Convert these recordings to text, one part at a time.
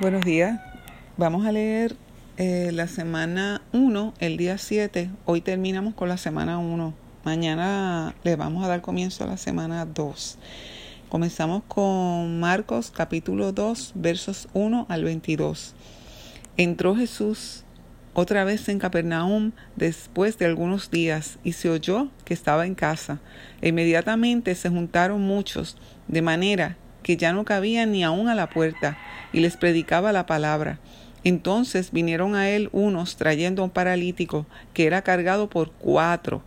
Buenos días. Vamos a leer eh, la semana 1, el día 7. Hoy terminamos con la semana 1. Mañana le vamos a dar comienzo a la semana 2. Comenzamos con Marcos capítulo 2, versos 1 al 22. Entró Jesús otra vez en Capernaum después de algunos días y se oyó que estaba en casa. E inmediatamente se juntaron muchos, de manera que ya no cabían ni aún a la puerta, y les predicaba la palabra. Entonces vinieron a él unos trayendo a un paralítico que era cargado por cuatro,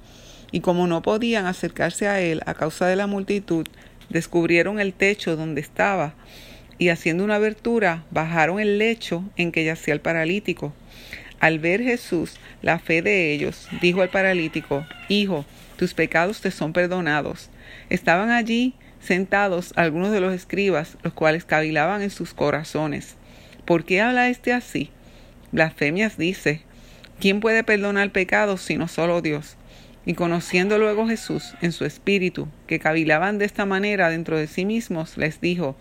y como no podían acercarse a él a causa de la multitud, descubrieron el techo donde estaba, y haciendo una abertura, bajaron el lecho en que yacía el paralítico. Al ver Jesús la fe de ellos, dijo al paralítico, Hijo, tus pecados te son perdonados. Estaban allí sentados algunos de los escribas, los cuales cavilaban en sus corazones. ¿Por qué habla este así? Blasfemias dice, ¿quién puede perdonar pecados sino solo Dios? Y conociendo luego Jesús en su espíritu, que cavilaban de esta manera dentro de sí mismos, les dijo,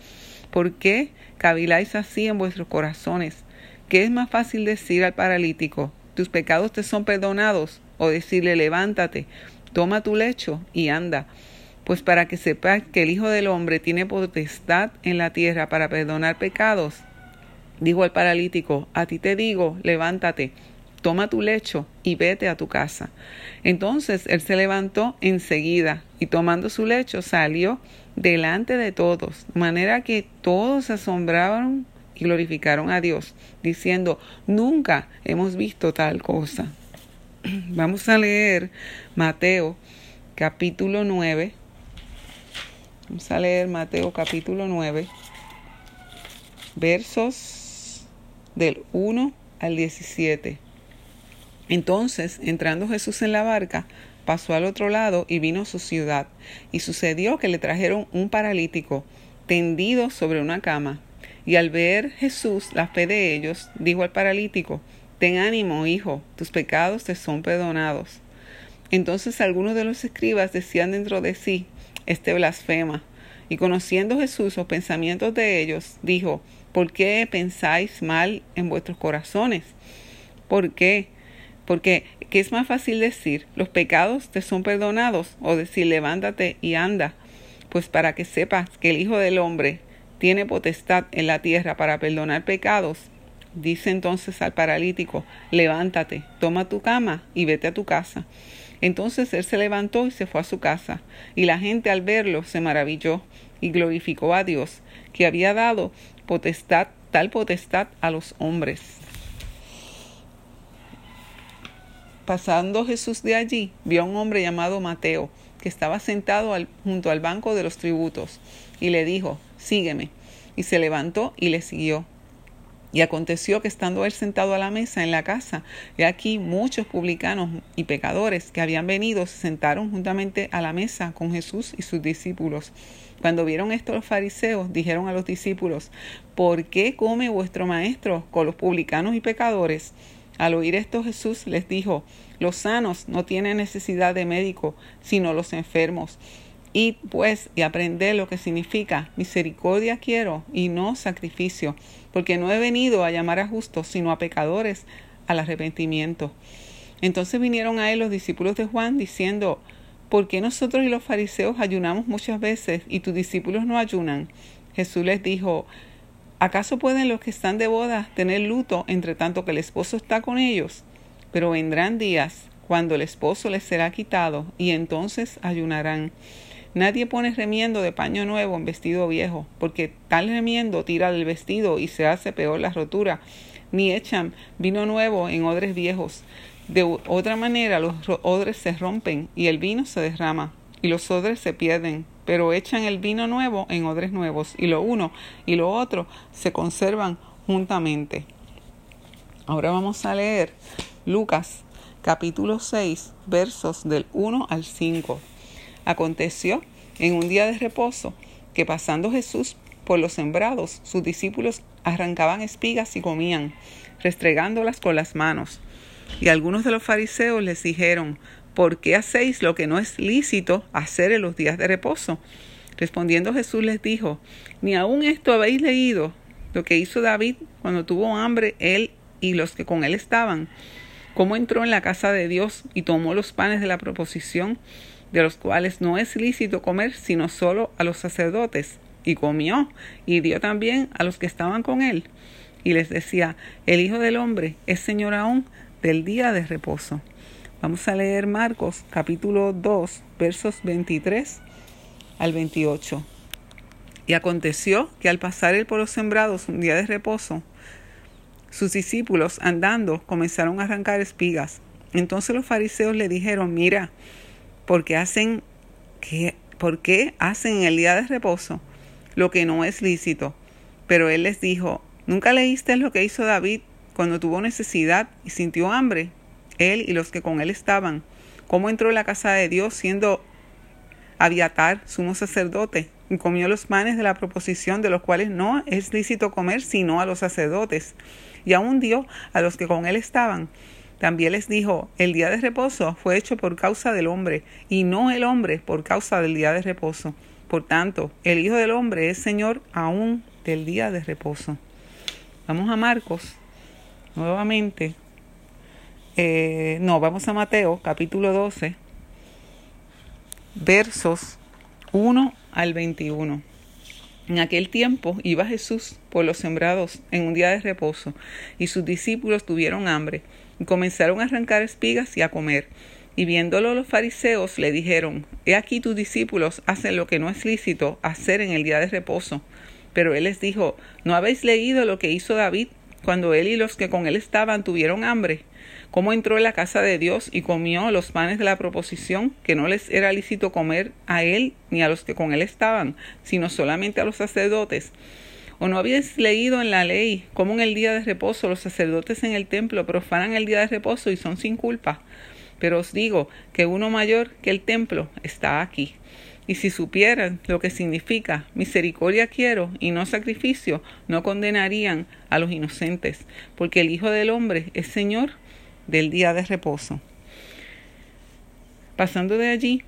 ¿por qué caviláis así en vuestros corazones? ¿Qué es más fácil decir al paralítico, tus pecados te son perdonados? O decirle, levántate, toma tu lecho y anda pues para que sepas que el Hijo del Hombre tiene potestad en la tierra para perdonar pecados. Dijo el paralítico, a ti te digo, levántate, toma tu lecho y vete a tu casa. Entonces él se levantó enseguida y tomando su lecho salió delante de todos, de manera que todos se asombraron y glorificaron a Dios, diciendo, nunca hemos visto tal cosa. Vamos a leer Mateo capítulo 9, Vamos a leer Mateo capítulo 9, versos del 1 al 17. Entonces, entrando Jesús en la barca, pasó al otro lado y vino a su ciudad. Y sucedió que le trajeron un paralítico tendido sobre una cama. Y al ver Jesús la fe de ellos, dijo al paralítico, Ten ánimo, hijo, tus pecados te son perdonados. Entonces algunos de los escribas decían dentro de sí, este blasfema. Y conociendo Jesús los pensamientos de ellos, dijo, ¿por qué pensáis mal en vuestros corazones? ¿Por qué? Porque, ¿qué es más fácil decir? ¿Los pecados te son perdonados? O decir, levántate y anda. Pues para que sepas que el Hijo del Hombre tiene potestad en la tierra para perdonar pecados, dice entonces al paralítico, levántate, toma tu cama y vete a tu casa. Entonces él se levantó y se fue a su casa, y la gente al verlo se maravilló y glorificó a Dios, que había dado potestad, tal potestad a los hombres. Pasando Jesús de allí, vio a un hombre llamado Mateo, que estaba sentado junto al banco de los tributos, y le dijo, Sígueme. Y se levantó y le siguió. Y aconteció que estando él sentado a la mesa en la casa, y aquí muchos publicanos y pecadores que habían venido se sentaron juntamente a la mesa con Jesús y sus discípulos. Cuando vieron esto los fariseos, dijeron a los discípulos, ¿por qué come vuestro maestro con los publicanos y pecadores? Al oír esto Jesús les dijo, los sanos no tienen necesidad de médico, sino los enfermos. Id pues y aprended lo que significa misericordia quiero y no sacrificio, porque no he venido a llamar a justos, sino a pecadores al arrepentimiento. Entonces vinieron a él los discípulos de Juan diciendo, ¿por qué nosotros y los fariseos ayunamos muchas veces y tus discípulos no ayunan? Jesús les dijo, ¿acaso pueden los que están de boda tener luto entre tanto que el esposo está con ellos? Pero vendrán días cuando el esposo les será quitado y entonces ayunarán. Nadie pone remiendo de paño nuevo en vestido viejo, porque tal remiendo tira del vestido y se hace peor la rotura. Ni echan vino nuevo en odres viejos. De otra manera los odres se rompen y el vino se derrama y los odres se pierden, pero echan el vino nuevo en odres nuevos y lo uno y lo otro se conservan juntamente. Ahora vamos a leer Lucas capítulo 6 versos del 1 al 5. Aconteció en un día de reposo que pasando Jesús por los sembrados, sus discípulos arrancaban espigas y comían, restregándolas con las manos. Y algunos de los fariseos les dijeron, ¿por qué hacéis lo que no es lícito hacer en los días de reposo? Respondiendo Jesús les dijo, ni aun esto habéis leído, lo que hizo David cuando tuvo hambre él y los que con él estaban, cómo entró en la casa de Dios y tomó los panes de la proposición, de los cuales no es lícito comer sino solo a los sacerdotes, y comió, y dio también a los que estaban con él. Y les decía, el Hijo del Hombre es Señor aún del día de reposo. Vamos a leer Marcos capítulo 2, versos 23 al 28. Y aconteció que al pasar él por los sembrados un día de reposo, sus discípulos andando comenzaron a arrancar espigas. Entonces los fariseos le dijeron, mira, ¿por qué hacen, qué, ¿por qué hacen en el día de reposo lo que no es lícito? Pero él les dijo, ¿nunca leíste lo que hizo David cuando tuvo necesidad y sintió hambre? Él y los que con él estaban. ¿Cómo entró en la casa de Dios siendo Abiatar, sumo sacerdote, y comió los panes de la proposición de los cuales no es lícito comer sino a los sacerdotes, y aún dio a los que con él estaban. También les dijo, el día de reposo fue hecho por causa del hombre, y no el hombre por causa del día de reposo. Por tanto, el Hijo del Hombre es Señor aún del día de reposo. Vamos a Marcos, nuevamente. Eh, no, vamos a Mateo, capítulo 12, versos 1 al 21. En aquel tiempo iba Jesús por los sembrados en un día de reposo, y sus discípulos tuvieron hambre, y comenzaron a arrancar espigas y a comer. Y viéndolo los fariseos le dijeron, He aquí tus discípulos hacen lo que no es lícito hacer en el día de reposo. Pero él les dijo, ¿no habéis leído lo que hizo David cuando él y los que con él estaban tuvieron hambre? cómo entró en la casa de Dios y comió los panes de la proposición, que no les era lícito comer a él ni a los que con él estaban, sino solamente a los sacerdotes. ¿O no habéis leído en la ley cómo en el día de reposo los sacerdotes en el templo profanan el día de reposo y son sin culpa? Pero os digo que uno mayor que el templo está aquí. Y si supieran lo que significa misericordia quiero y no sacrificio, no condenarían a los inocentes, porque el Hijo del Hombre es Señor del día de reposo. Pasando de allí,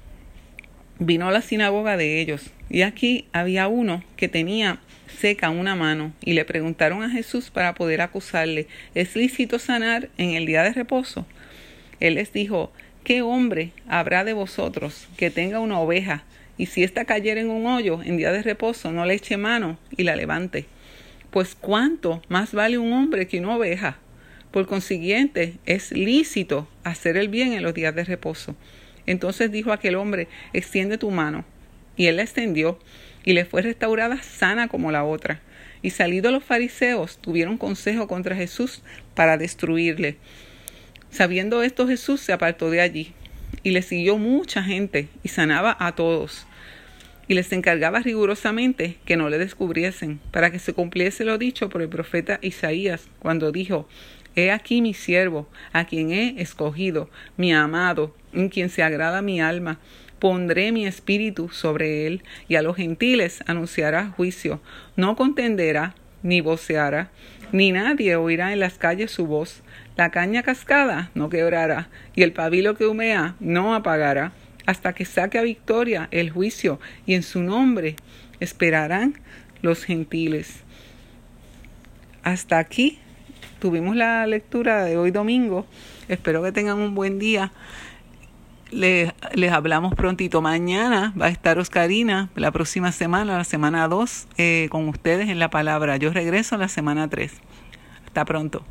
vino a la sinagoga de ellos, y aquí había uno que tenía seca una mano, y le preguntaron a Jesús para poder acusarle, ¿es lícito sanar en el día de reposo? Él les dijo, ¿qué hombre habrá de vosotros que tenga una oveja, y si ésta cayera en un hoyo en día de reposo, no le eche mano y la levante? Pues cuánto más vale un hombre que una oveja. Por consiguiente, es lícito hacer el bien en los días de reposo. Entonces dijo aquel hombre, extiende tu mano. Y él la extendió, y le fue restaurada sana como la otra. Y salidos los fariseos, tuvieron consejo contra Jesús para destruirle. Sabiendo esto, Jesús se apartó de allí, y le siguió mucha gente, y sanaba a todos. Y les encargaba rigurosamente que no le descubriesen, para que se cumpliese lo dicho por el profeta Isaías, cuando dijo, He aquí mi siervo, a quien he escogido, mi amado, en quien se agrada mi alma. Pondré mi espíritu sobre él, y a los gentiles anunciará juicio. No contenderá, ni voceará, ni nadie oirá en las calles su voz. La caña cascada no quebrará, y el pabilo que humea no apagará, hasta que saque a victoria el juicio, y en su nombre esperarán los gentiles. Hasta aquí tuvimos la lectura de hoy domingo. Espero que tengan un buen día. Les, les, hablamos prontito. Mañana va a estar Oscarina, la próxima semana, la semana 2, eh, con ustedes en la palabra. Yo regreso la semana 3. Hasta pronto.